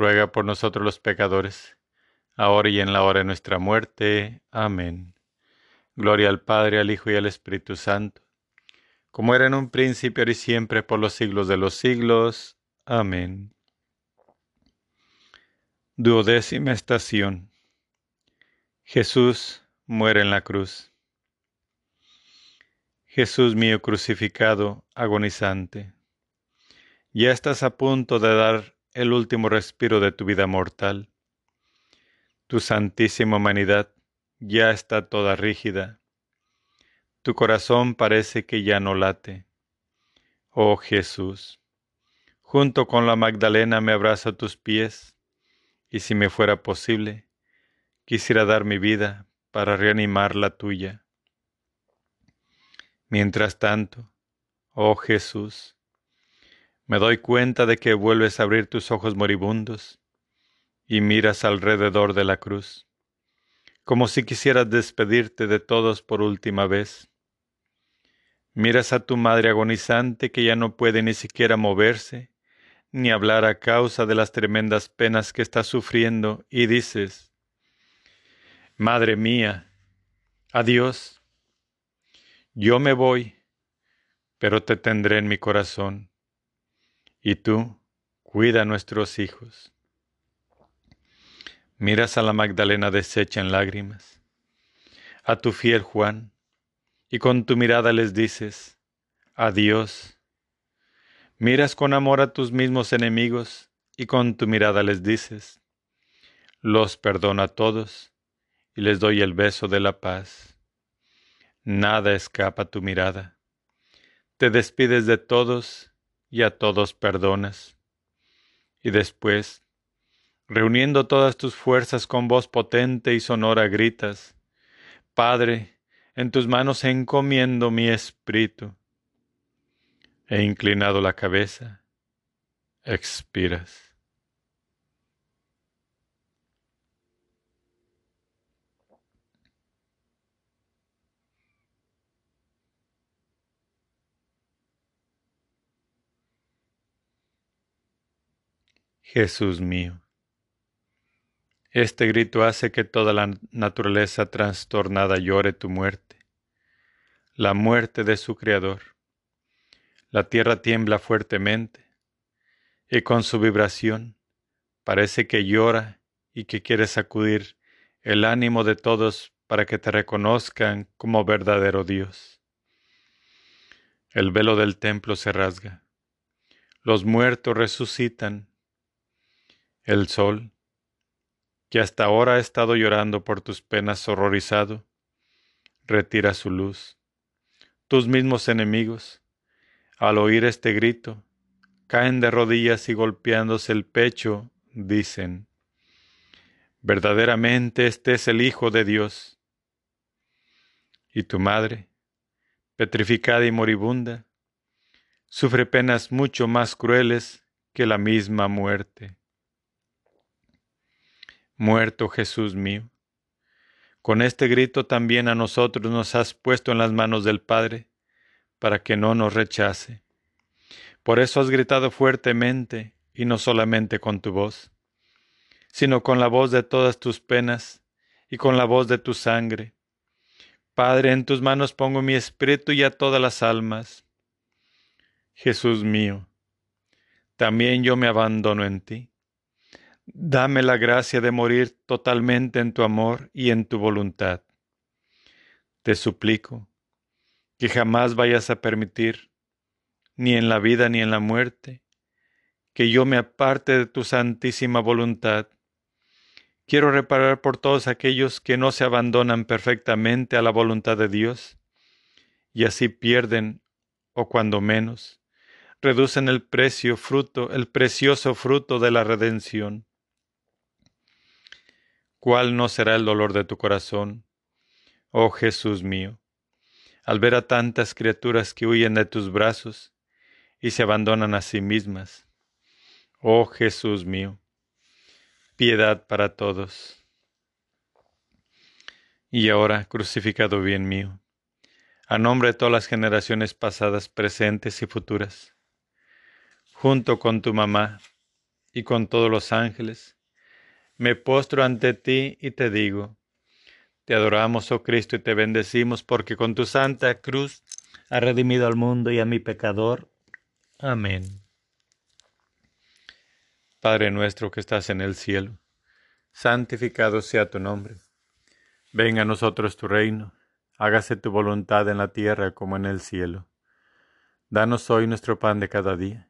ruega por nosotros los pecadores, ahora y en la hora de nuestra muerte. Amén. Gloria al Padre, al Hijo y al Espíritu Santo, como era en un principio, ahora y siempre, por los siglos de los siglos. Amén. Duodécima estación. Jesús muere en la cruz. Jesús mío crucificado, agonizante, ya estás a punto de dar el último respiro de tu vida mortal. Tu santísima humanidad ya está toda rígida. Tu corazón parece que ya no late. Oh Jesús, junto con la Magdalena me abrazo a tus pies, y si me fuera posible, quisiera dar mi vida para reanimar la tuya. Mientras tanto, oh Jesús, me doy cuenta de que vuelves a abrir tus ojos moribundos y miras alrededor de la cruz como si quisieras despedirte de todos por última vez. Miras a tu madre agonizante que ya no puede ni siquiera moverse, ni hablar a causa de las tremendas penas que está sufriendo, y dices, Madre mía, adiós, yo me voy, pero te tendré en mi corazón, y tú cuida a nuestros hijos. Miras a la Magdalena deshecha en lágrimas, a tu fiel Juan, y con tu mirada les dices, adiós. Miras con amor a tus mismos enemigos, y con tu mirada les dices, los perdono a todos, y les doy el beso de la paz. Nada escapa a tu mirada. Te despides de todos y a todos perdonas. Y después, reuniendo todas tus fuerzas con voz potente y sonora, gritas, Padre, en tus manos encomiendo mi espíritu. He inclinado la cabeza, expiras. Jesús mío este grito hace que toda la naturaleza trastornada llore tu muerte, la muerte de su Creador. La tierra tiembla fuertemente y con su vibración parece que llora y que quiere sacudir el ánimo de todos para que te reconozcan como verdadero Dios. El velo del templo se rasga. Los muertos resucitan. El sol, que hasta ahora ha estado llorando por tus penas horrorizado, retira su luz. Tus mismos enemigos, al oír este grito, caen de rodillas y golpeándose el pecho, dicen, verdaderamente este es el Hijo de Dios. Y tu madre, petrificada y moribunda, sufre penas mucho más crueles que la misma muerte. Muerto Jesús mío, con este grito también a nosotros nos has puesto en las manos del Padre, para que no nos rechace. Por eso has gritado fuertemente, y no solamente con tu voz, sino con la voz de todas tus penas y con la voz de tu sangre. Padre, en tus manos pongo mi espíritu y a todas las almas. Jesús mío, también yo me abandono en ti. Dame la gracia de morir totalmente en tu amor y en tu voluntad. Te suplico que jamás vayas a permitir, ni en la vida ni en la muerte, que yo me aparte de tu santísima voluntad. Quiero reparar por todos aquellos que no se abandonan perfectamente a la voluntad de Dios y así pierden, o cuando menos, reducen el precio fruto, el precioso fruto de la redención. ¿Cuál no será el dolor de tu corazón, oh Jesús mío, al ver a tantas criaturas que huyen de tus brazos y se abandonan a sí mismas? Oh Jesús mío, piedad para todos. Y ahora, crucificado bien mío, a nombre de todas las generaciones pasadas, presentes y futuras, junto con tu mamá y con todos los ángeles, me postro ante ti y te digo, te adoramos, oh Cristo, y te bendecimos porque con tu santa cruz has redimido al mundo y a mi pecador. Amén. Padre nuestro que estás en el cielo, santificado sea tu nombre. Venga a nosotros tu reino, hágase tu voluntad en la tierra como en el cielo. Danos hoy nuestro pan de cada día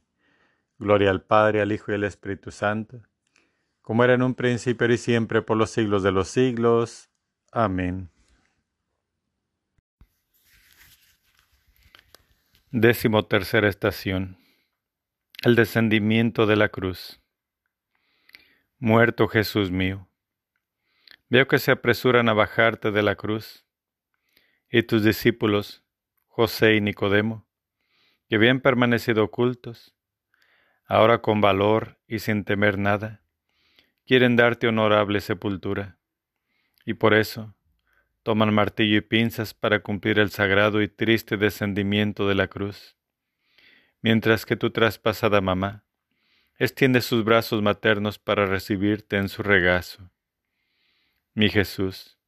Gloria al Padre, al Hijo y al Espíritu Santo, como era en un principio y siempre por los siglos de los siglos. Amén. Décimo tercera estación. El descendimiento de la cruz. Muerto Jesús mío. Veo que se apresuran a bajarte de la cruz, y tus discípulos, José y Nicodemo, que habían permanecido ocultos, ahora con valor y sin temer nada, quieren darte honorable sepultura, y por eso toman martillo y pinzas para cumplir el sagrado y triste descendimiento de la cruz, mientras que tu traspasada mamá extiende sus brazos maternos para recibirte en su regazo. Mi Jesús,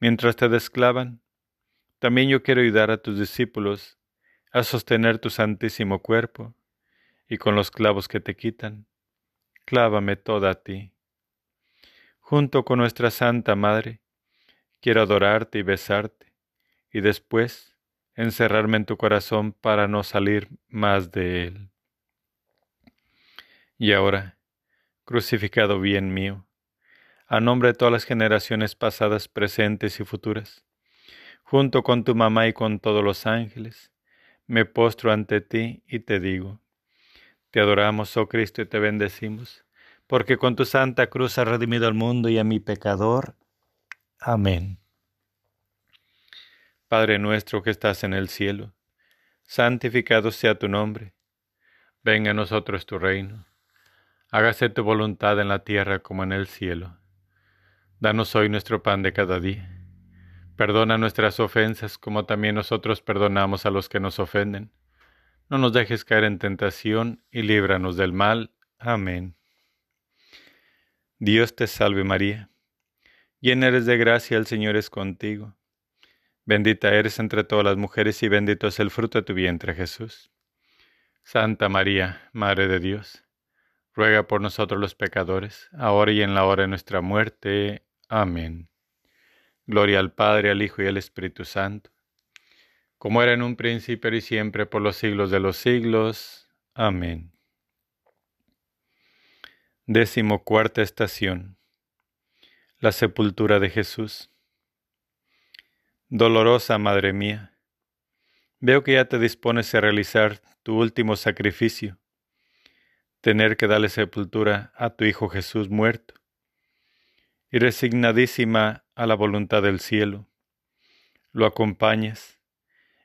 mientras te desclavan, también yo quiero ayudar a tus discípulos a sostener tu santísimo cuerpo y con los clavos que te quitan, clávame toda a ti. Junto con nuestra Santa Madre, quiero adorarte y besarte, y después encerrarme en tu corazón para no salir más de él. Y ahora, crucificado bien mío, a nombre de todas las generaciones pasadas, presentes y futuras, junto con tu mamá y con todos los ángeles, me postro ante ti y te digo, te adoramos, oh Cristo, y te bendecimos, porque con tu santa cruz has redimido al mundo y a mi pecador. Amén. Padre nuestro que estás en el cielo, santificado sea tu nombre. Venga a nosotros tu reino. Hágase tu voluntad en la tierra como en el cielo. Danos hoy nuestro pan de cada día. Perdona nuestras ofensas como también nosotros perdonamos a los que nos ofenden no nos dejes caer en tentación y líbranos del mal. Amén. Dios te salve María, llena eres de gracia, el Señor es contigo. Bendita eres entre todas las mujeres y bendito es el fruto de tu vientre Jesús. Santa María, Madre de Dios, ruega por nosotros los pecadores, ahora y en la hora de nuestra muerte. Amén. Gloria al Padre, al Hijo y al Espíritu Santo como era en un principio y siempre por los siglos de los siglos. Amén. Décimo cuarta estación. La sepultura de Jesús. Dolorosa Madre mía, veo que ya te dispones a realizar tu último sacrificio, tener que darle sepultura a tu Hijo Jesús muerto, y resignadísima a la voluntad del cielo, lo acompañas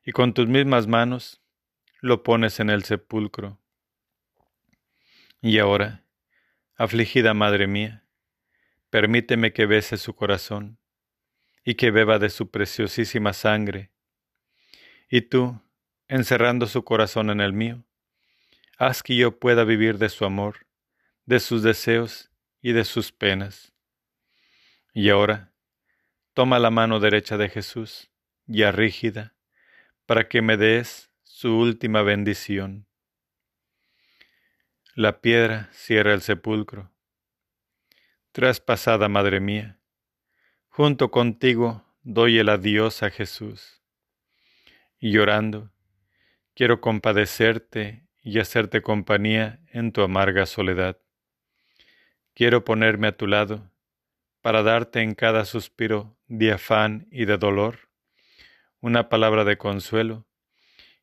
y con tus mismas manos lo pones en el sepulcro. Y ahora, afligida Madre mía, permíteme que bese su corazón y que beba de su preciosísima sangre. Y tú, encerrando su corazón en el mío, haz que yo pueda vivir de su amor, de sus deseos y de sus penas. Y ahora, toma la mano derecha de Jesús, ya rígida, para que me des su última bendición. La piedra cierra el sepulcro. Traspasada Madre mía, junto contigo doy el adiós a Jesús. Y llorando, quiero compadecerte y hacerte compañía en tu amarga soledad. Quiero ponerme a tu lado para darte en cada suspiro de afán y de dolor una palabra de consuelo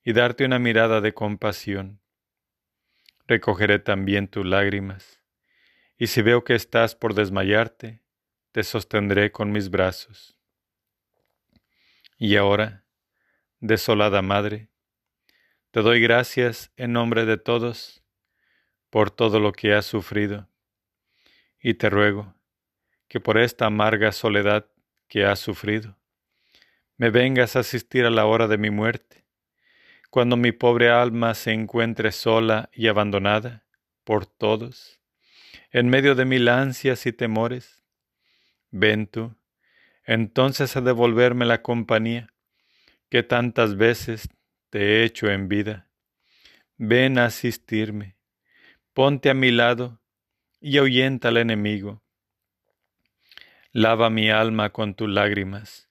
y darte una mirada de compasión. Recogeré también tus lágrimas, y si veo que estás por desmayarte, te sostendré con mis brazos. Y ahora, desolada Madre, te doy gracias en nombre de todos por todo lo que has sufrido, y te ruego que por esta amarga soledad que has sufrido, me vengas a asistir a la hora de mi muerte, cuando mi pobre alma se encuentre sola y abandonada por todos, en medio de mil ansias y temores. Ven tú, entonces a devolverme la compañía que tantas veces te he hecho en vida. Ven a asistirme, ponte a mi lado y ahuyenta al enemigo. Lava mi alma con tus lágrimas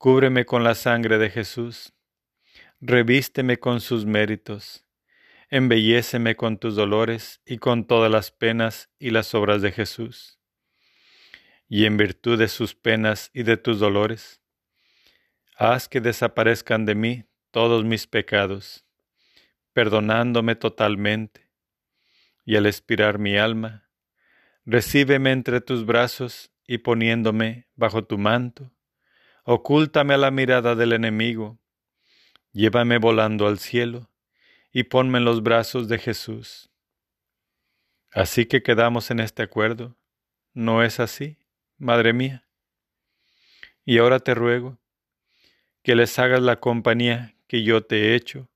Cúbreme con la sangre de Jesús, revísteme con sus méritos, embelléceme con tus dolores y con todas las penas y las obras de Jesús. Y en virtud de sus penas y de tus dolores, haz que desaparezcan de mí todos mis pecados, perdonándome totalmente, y al expirar mi alma, recíbeme entre tus brazos y poniéndome bajo tu manto, Ocúltame a la mirada del enemigo, llévame volando al cielo y ponme en los brazos de Jesús. Así que quedamos en este acuerdo. ¿No es así, Madre mía? Y ahora te ruego que les hagas la compañía que yo te he hecho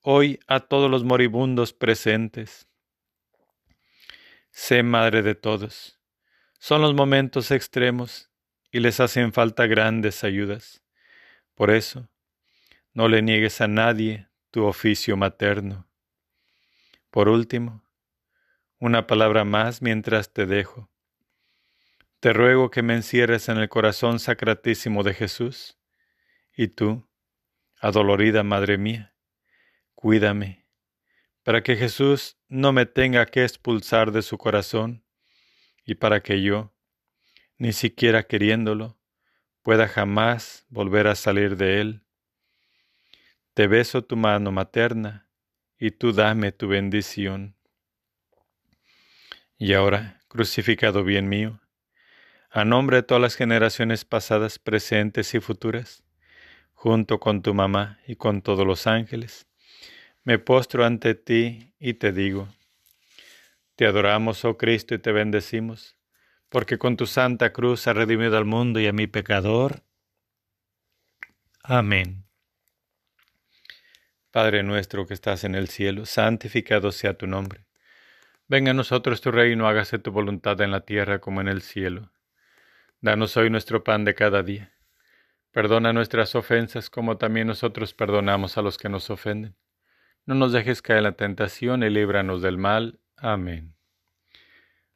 hoy a todos los moribundos presentes. Sé madre de todos. Son los momentos extremos y les hacen falta grandes ayudas. Por eso, no le niegues a nadie tu oficio materno. Por último, una palabra más mientras te dejo. Te ruego que me encierres en el corazón sacratísimo de Jesús, y tú, adolorida Madre mía, cuídame, para que Jesús no me tenga que expulsar de su corazón, y para que yo, ni siquiera queriéndolo, pueda jamás volver a salir de él. Te beso tu mano materna y tú dame tu bendición. Y ahora, crucificado bien mío, a nombre de todas las generaciones pasadas, presentes y futuras, junto con tu mamá y con todos los ángeles, me postro ante ti y te digo, te adoramos, oh Cristo, y te bendecimos porque con tu santa cruz has redimido al mundo y a mi pecador. Amén. Padre nuestro que estás en el cielo, santificado sea tu nombre. Venga a nosotros tu reino, hágase tu voluntad en la tierra como en el cielo. Danos hoy nuestro pan de cada día. Perdona nuestras ofensas como también nosotros perdonamos a los que nos ofenden. No nos dejes caer en la tentación y líbranos del mal. Amén.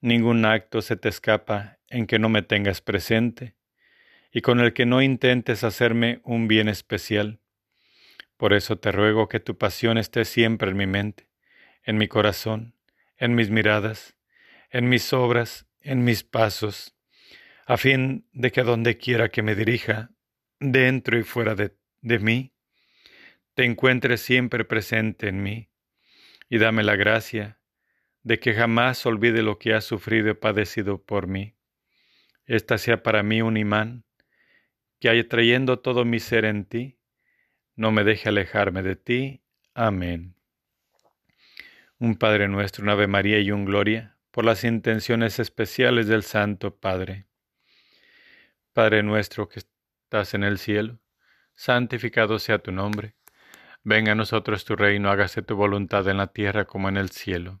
ningún acto se te escapa en que no me tengas presente y con el que no intentes hacerme un bien especial. Por eso te ruego que tu pasión esté siempre en mi mente, en mi corazón, en mis miradas, en mis obras, en mis pasos, a fin de que donde quiera que me dirija, dentro y fuera de, de mí, te encuentres siempre presente en mí, y dame la gracia de que jamás olvide lo que has sufrido y padecido por mí. Esta sea para mí un imán, que haya trayendo todo mi ser en ti, no me deje alejarme de ti. Amén. Un Padre nuestro, un Ave María y un Gloria, por las intenciones especiales del Santo Padre. Padre nuestro que estás en el cielo, santificado sea tu nombre. Venga a nosotros tu reino, hágase tu voluntad en la tierra como en el cielo.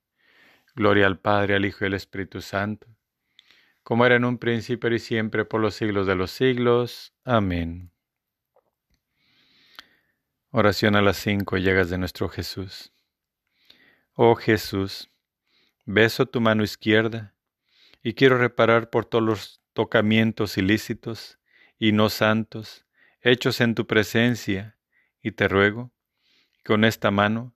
Gloria al Padre, al Hijo y al Espíritu Santo, como era en un principio y siempre por los siglos de los siglos. Amén. Oración a las cinco llegas de nuestro Jesús. Oh Jesús, beso tu mano izquierda y quiero reparar por todos los tocamientos ilícitos y no santos hechos en tu presencia y te ruego con esta mano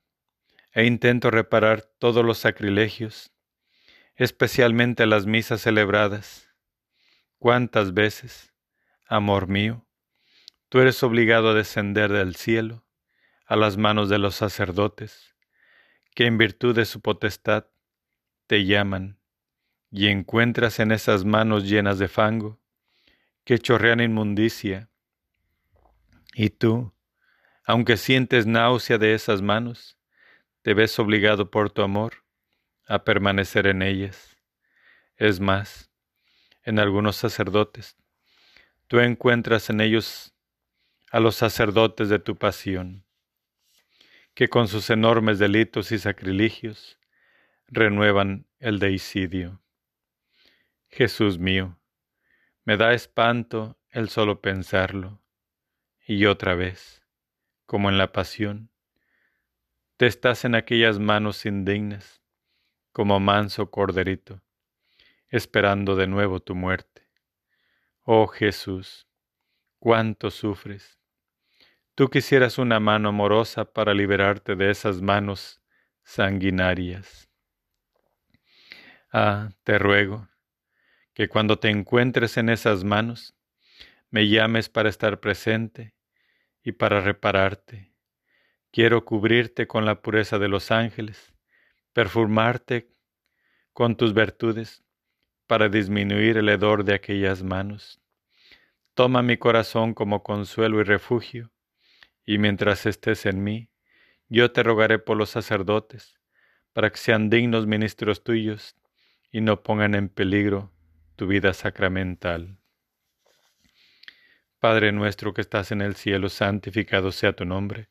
e intento reparar todos los sacrilegios, especialmente las misas celebradas. ¿Cuántas veces, amor mío, Tú eres obligado a descender del cielo a las manos de los sacerdotes, que en virtud de su potestad te llaman, y encuentras en esas manos llenas de fango, que chorrean inmundicia, y tú, aunque sientes náusea de esas manos, te ves obligado por tu amor a permanecer en ellas. Es más, en algunos sacerdotes, tú encuentras en ellos a los sacerdotes de tu pasión, que con sus enormes delitos y sacrilegios renuevan el deicidio. Jesús mío, me da espanto el solo pensarlo, y otra vez, como en la pasión, te estás en aquellas manos indignas, como manso corderito, esperando de nuevo tu muerte. Oh Jesús, cuánto sufres, Tú quisieras una mano amorosa para liberarte de esas manos sanguinarias. Ah, te ruego que cuando te encuentres en esas manos, me llames para estar presente y para repararte. Quiero cubrirte con la pureza de los ángeles, perfumarte con tus virtudes para disminuir el hedor de aquellas manos. Toma mi corazón como consuelo y refugio, y mientras estés en mí, yo te rogaré por los sacerdotes, para que sean dignos ministros tuyos y no pongan en peligro tu vida sacramental. Padre nuestro que estás en el cielo, santificado sea tu nombre.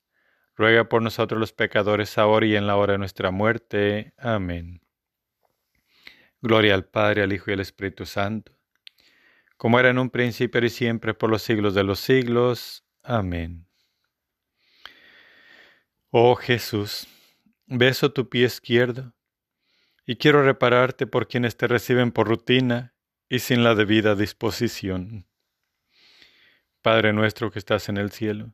ruega por nosotros los pecadores ahora y en la hora de nuestra muerte. Amén. Gloria al Padre, al Hijo y al Espíritu Santo, como era en un principio y siempre por los siglos de los siglos. Amén. Oh Jesús, beso tu pie izquierdo y quiero repararte por quienes te reciben por rutina y sin la debida disposición. Padre nuestro que estás en el cielo,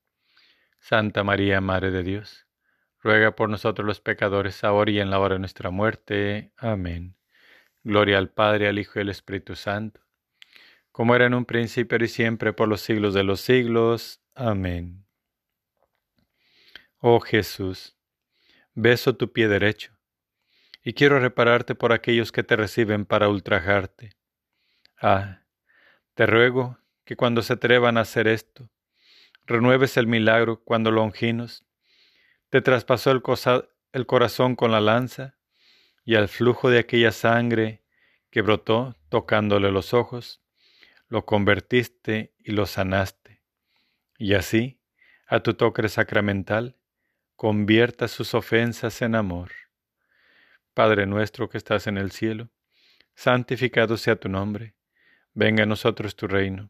Santa María, Madre de Dios, ruega por nosotros los pecadores, ahora y en la hora de nuestra muerte. Amén. Gloria al Padre, al Hijo y al Espíritu Santo, como era en un principio y siempre por los siglos de los siglos. Amén. Oh Jesús, beso tu pie derecho, y quiero repararte por aquellos que te reciben para ultrajarte. Ah, te ruego que cuando se atrevan a hacer esto, renueves el milagro cuando Longinos te traspasó el, el corazón con la lanza y al flujo de aquella sangre que brotó tocándole los ojos, lo convertiste y lo sanaste. Y así, a tu toque sacramental, convierta sus ofensas en amor. Padre nuestro que estás en el cielo, santificado sea tu nombre, venga a nosotros tu reino,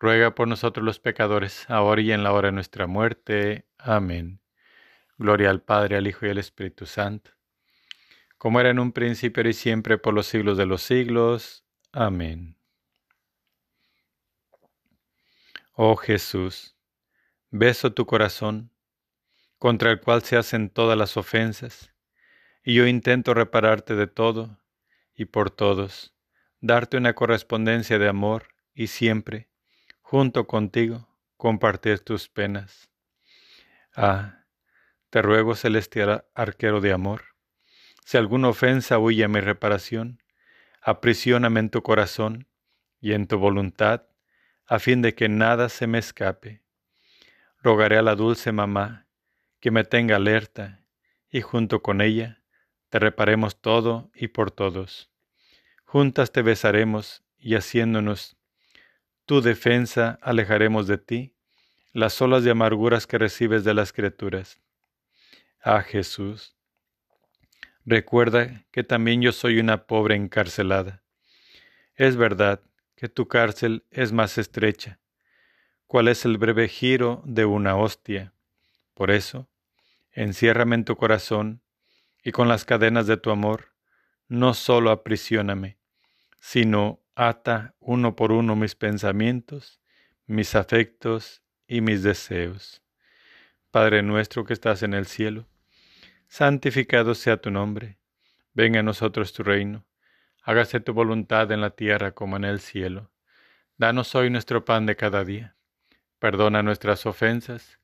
ruega por nosotros los pecadores, ahora y en la hora de nuestra muerte. Amén. Gloria al Padre, al Hijo y al Espíritu Santo como era en un principio y siempre por los siglos de los siglos. Amén. Oh Jesús, beso tu corazón, contra el cual se hacen todas las ofensas, y yo intento repararte de todo y por todos, darte una correspondencia de amor y siempre, junto contigo, compartir tus penas. Ah, te ruego, celestial arquero de amor, si alguna ofensa huye a mi reparación, aprisioname en tu corazón y en tu voluntad, a fin de que nada se me escape. Rogaré a la dulce mamá que me tenga alerta, y junto con ella te reparemos todo y por todos. Juntas te besaremos y haciéndonos tu defensa alejaremos de ti las olas de amarguras que recibes de las criaturas. Ah Jesús, Recuerda que también yo soy una pobre encarcelada. Es verdad que tu cárcel es más estrecha, cuál es el breve giro de una hostia. Por eso, enciérrame en tu corazón y con las cadenas de tu amor, no solo aprisioname, sino ata uno por uno mis pensamientos, mis afectos y mis deseos. Padre nuestro que estás en el cielo, santificado sea tu nombre, venga a nosotros tu reino, hágase tu voluntad en la tierra como en el cielo. Danos hoy nuestro pan de cada día, perdona nuestras ofensas,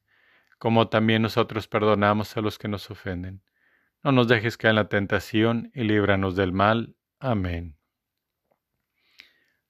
como también nosotros perdonamos a los que nos ofenden. No nos dejes caer en la tentación y líbranos del mal. Amén.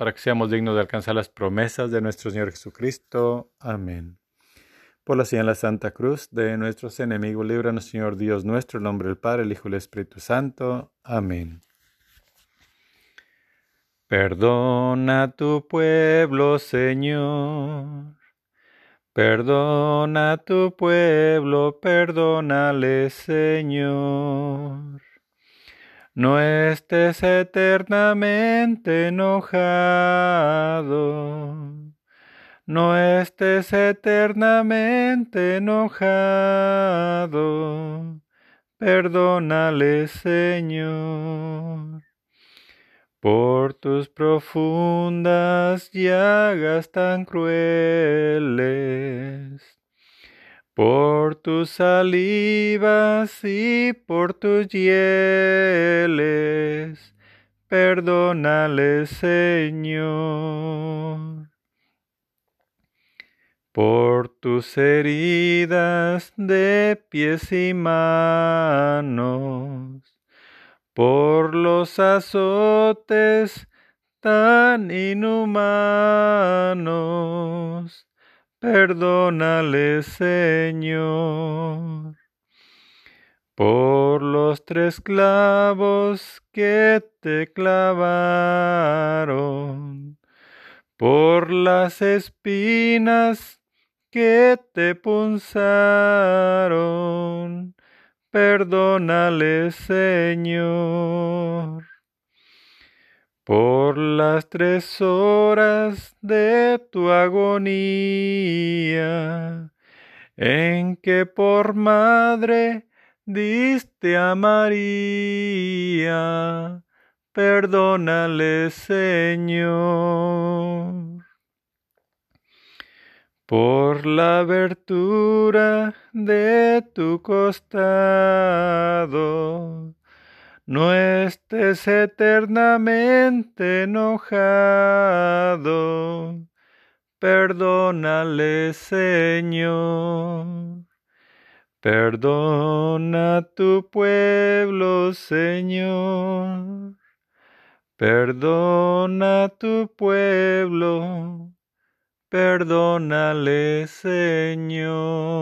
para que seamos dignos de alcanzar las promesas de nuestro Señor Jesucristo. Amén. Por la señal la Santa Cruz de nuestros enemigos, líbranos, Señor Dios nuestro, en nombre del Padre, el Hijo y el Espíritu Santo. Amén. Perdona tu pueblo, Señor. Perdona tu pueblo, perdónale, Señor. No estés eternamente enojado. No estés eternamente enojado. Perdónale, Señor. Por tus profundas llagas tan crueles por tus salivas y por tus hieles, perdónale, Señor. Por tus heridas de pies y manos, por los azotes tan inhumanos, Perdónale, Señor, por los tres clavos que te clavaron, por las espinas que te punzaron. Perdónale, Señor por las tres horas de tu agonía, en que por madre diste a María, perdónale Señor. Por la abertura de tu costado, no estés eternamente enojado. Perdónale, Señor. Perdona tu pueblo, Señor. Perdona tu pueblo. Perdónale, Señor.